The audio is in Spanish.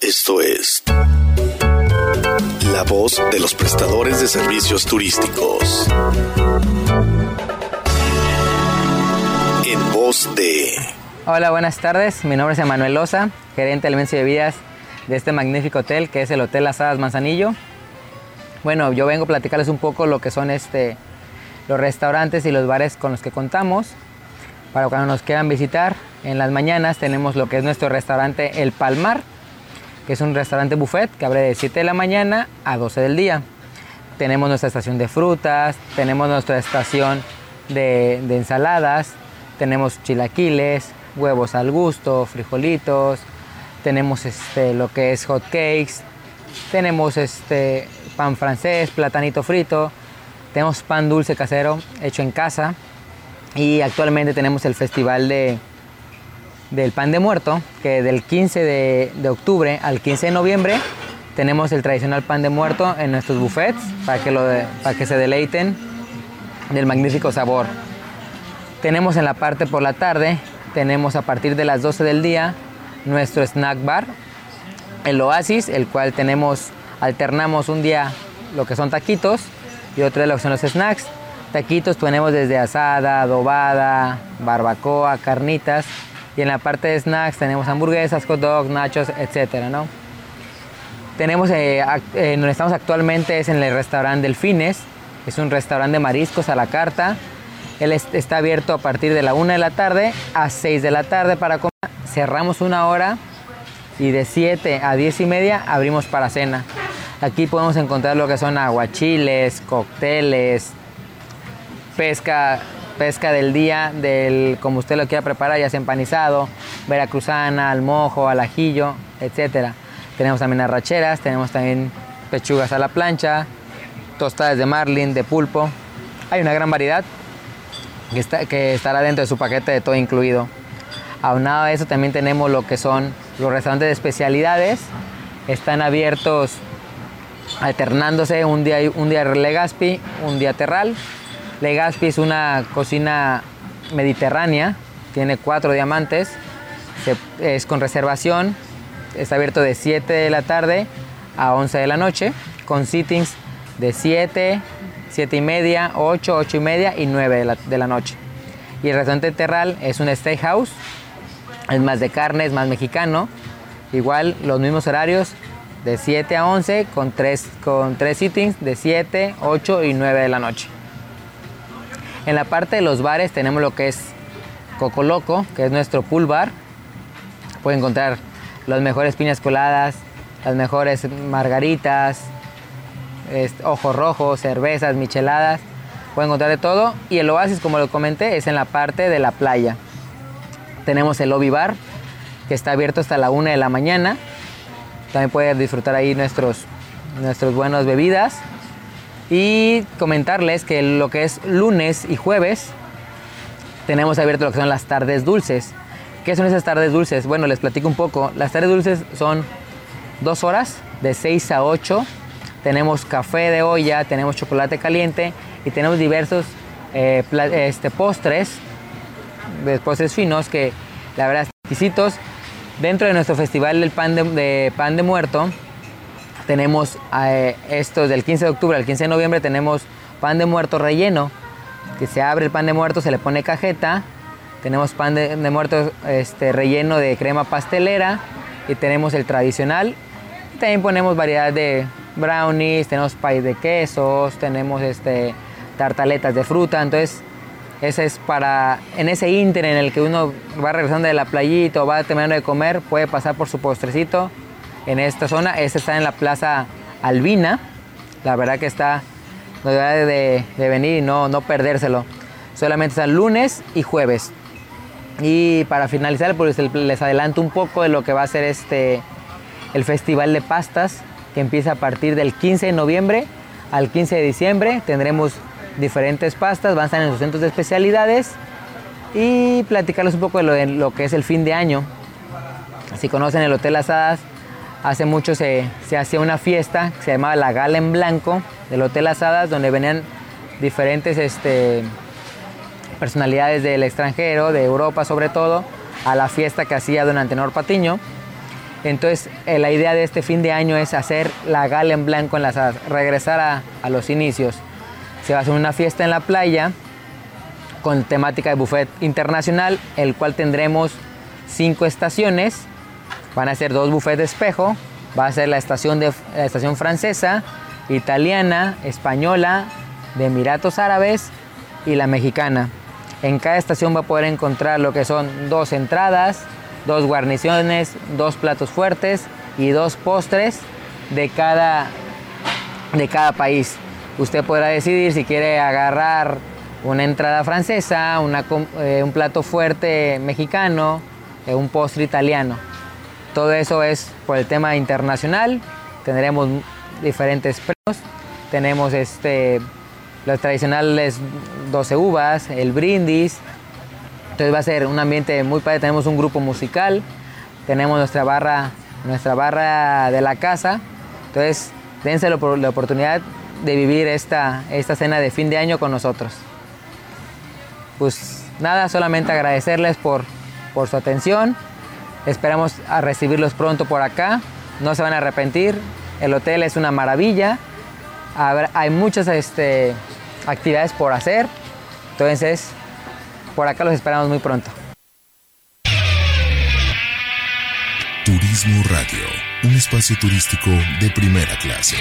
Esto es la voz de los prestadores de servicios turísticos. En voz de... Hola, buenas tardes. Mi nombre es Emanuel Loza, gerente de alimentos y bebidas de este magnífico hotel que es el Hotel Asadas Manzanillo. Bueno, yo vengo a platicarles un poco lo que son este, los restaurantes y los bares con los que contamos. Para cuando nos quieran visitar, en las mañanas tenemos lo que es nuestro restaurante El Palmar, que es un restaurante buffet que abre de 7 de la mañana a 12 del día. Tenemos nuestra estación de frutas, tenemos nuestra estación de, de ensaladas, tenemos chilaquiles, huevos al gusto, frijolitos, tenemos este, lo que es hot cakes, tenemos este, pan francés, platanito frito, tenemos pan dulce casero hecho en casa y actualmente tenemos el festival de, del pan de muerto, que del 15 de, octubre al 15 de noviembre tenemos el tradicional pan de muerto en nuestros buffets para que, lo para que se deleiten del magnífico sabor. Tenemos en la parte por la tarde, tenemos a partir de las 12 del día nuestro snack bar, el Oasis, el cual tenemos, alternamos un día lo que son taquitos y otro lo que son los snacks. Taquitos tenemos desde asada, adobada, barbacoa, carnitas. Y en la parte de snacks tenemos hamburguesas, hot dogs, nachos, etcétera, ¿no? Tenemos, eh, eh, donde estamos actualmente es en el restaurante Delfines. Es un restaurante de mariscos a la carta. Él es, está abierto a partir de la 1 de la tarde a 6 de la tarde para comer. Cerramos una hora y de 7 a 10 y media abrimos para cena. Aquí podemos encontrar lo que son aguachiles, cócteles, pesca, pesca del día, del como usted lo quiera preparar, ya sea empanizado, veracruzana, al mojo, al ajillo, etc. Tenemos también arracheras, tenemos también pechugas a la plancha, tostadas de marlin, de pulpo. Hay una gran variedad que, está, estará dentro de su paquete de todo incluido. Aunado a eso también tenemos lo que son los restaurantes de especialidades. Están abiertos alternándose un día, un día Legazpi, un día Terral. Legazpi es una cocina mediterránea, tiene cuatro diamantes, se, es con reservación, está abierto de 7 de la tarde a 11 de la noche, con sittings de 7, 7 y media, 8, 8 y media y 9 de la, de la noche. Y el restaurante Terral es un steakhouse, es más de carne, es más mexicano, igual los mismos horarios, de 7 a 11 con 3, con 3 sittings de 7, 8 y 9 de la noche. En la parte de los bares tenemos lo que es Coco Loco, que es nuestro pool bar. Pueden encontrar las mejores piñas coladas, las mejores margaritas, ojos rojos, cervezas, micheladas. Pueden encontrar de todo. Y el oasis, como lo comenté, es en la parte de la playa. Tenemos el lobby bar, que está abierto hasta la 1 de la mañana. También pueden disfrutar ahí nuestros, nuestros buenas bebidas. Y comentarles que lo que es lunes y jueves tenemos abierto lo que son las tardes dulces. ¿Qué son esas tardes dulces? Bueno, les platico un poco. Las tardes dulces son dos horas, de 6 a 8. Tenemos café de olla, tenemos chocolate caliente y tenemos diversos eh, este, postres, postres finos que la verdad exquisitos. Dentro de nuestro festival del pan de, de pan de muerto, tenemos eh, estos del 15 de octubre al 15 de noviembre, tenemos pan de muerto relleno, que se abre el pan de muerto, se le pone cajeta, tenemos pan de, muerto este, relleno de crema pastelera y tenemos el tradicional. También ponemos variedad de brownies, tenemos pay de quesos, tenemos este, tartaletas de fruta, entonces ese es para, en ese inter en el que uno va regresando de la playita o va terminando de comer, puede pasar por su postrecito en esta zona. Este está en la Plaza Albina. La verdad que está, no de, de, venir y no, no perdérselo. Solamente está lunes y jueves. Y para finalizar, pues les adelanto un poco de lo que va a ser este, el Festival de Pastas, que empieza a partir del 15 de noviembre al 15 de diciembre. Tendremos diferentes pastas, van a estar en sus centros de especialidades y platicarles un poco de lo, de lo que es el fin de año. Si conocen el Hotel Asadas, hace mucho se, hacía una fiesta que se llamaba la Gala en Blanco del Hotel Asadas, donde venían diferentes este, personalidades del extranjero, de Europa sobre todo, a la fiesta que hacía don Antenor Patiño. Entonces, eh, la idea de este fin de año es hacer la gala en blanco en las hadas, regresar a, a los inicios. Se va a hacer una fiesta en la playa con temática de buffet internacional, el cual tendremos cinco estaciones. Van a ser dos buffets de espejo. Va a ser la estación, de, la estación francesa, italiana, española, de Emiratos Árabes y la mexicana. En cada estación va a poder encontrar lo que son dos entradas, dos guarniciones, dos platos fuertes y dos postres de cada, de cada país. Usted podrá decidir si quiere agarrar una entrada francesa, eh, un plato fuerte mexicano, eh, un postre italiano. Todo eso es por el tema internacional. Tendremos diferentes premios. Tenemos este, los tradicionales 12 uvas, el brindis. Entonces va a ser un ambiente muy padre. Tenemos un grupo musical. Tenemos nuestra barra, nuestra barra de la casa. Entonces, dense la oportunidad de vivir esta, esta cena de fin de año con nosotros pues nada, solamente agradecerles por, su atención. Esperamos a recibirlos pronto por acá. No se van a arrepentir. El hotel es una maravilla. hay muchas este, actividades por hacer. Entonces, por acá los esperamos muy pronto. Turismo Radio, un espacio turístico de primera clase.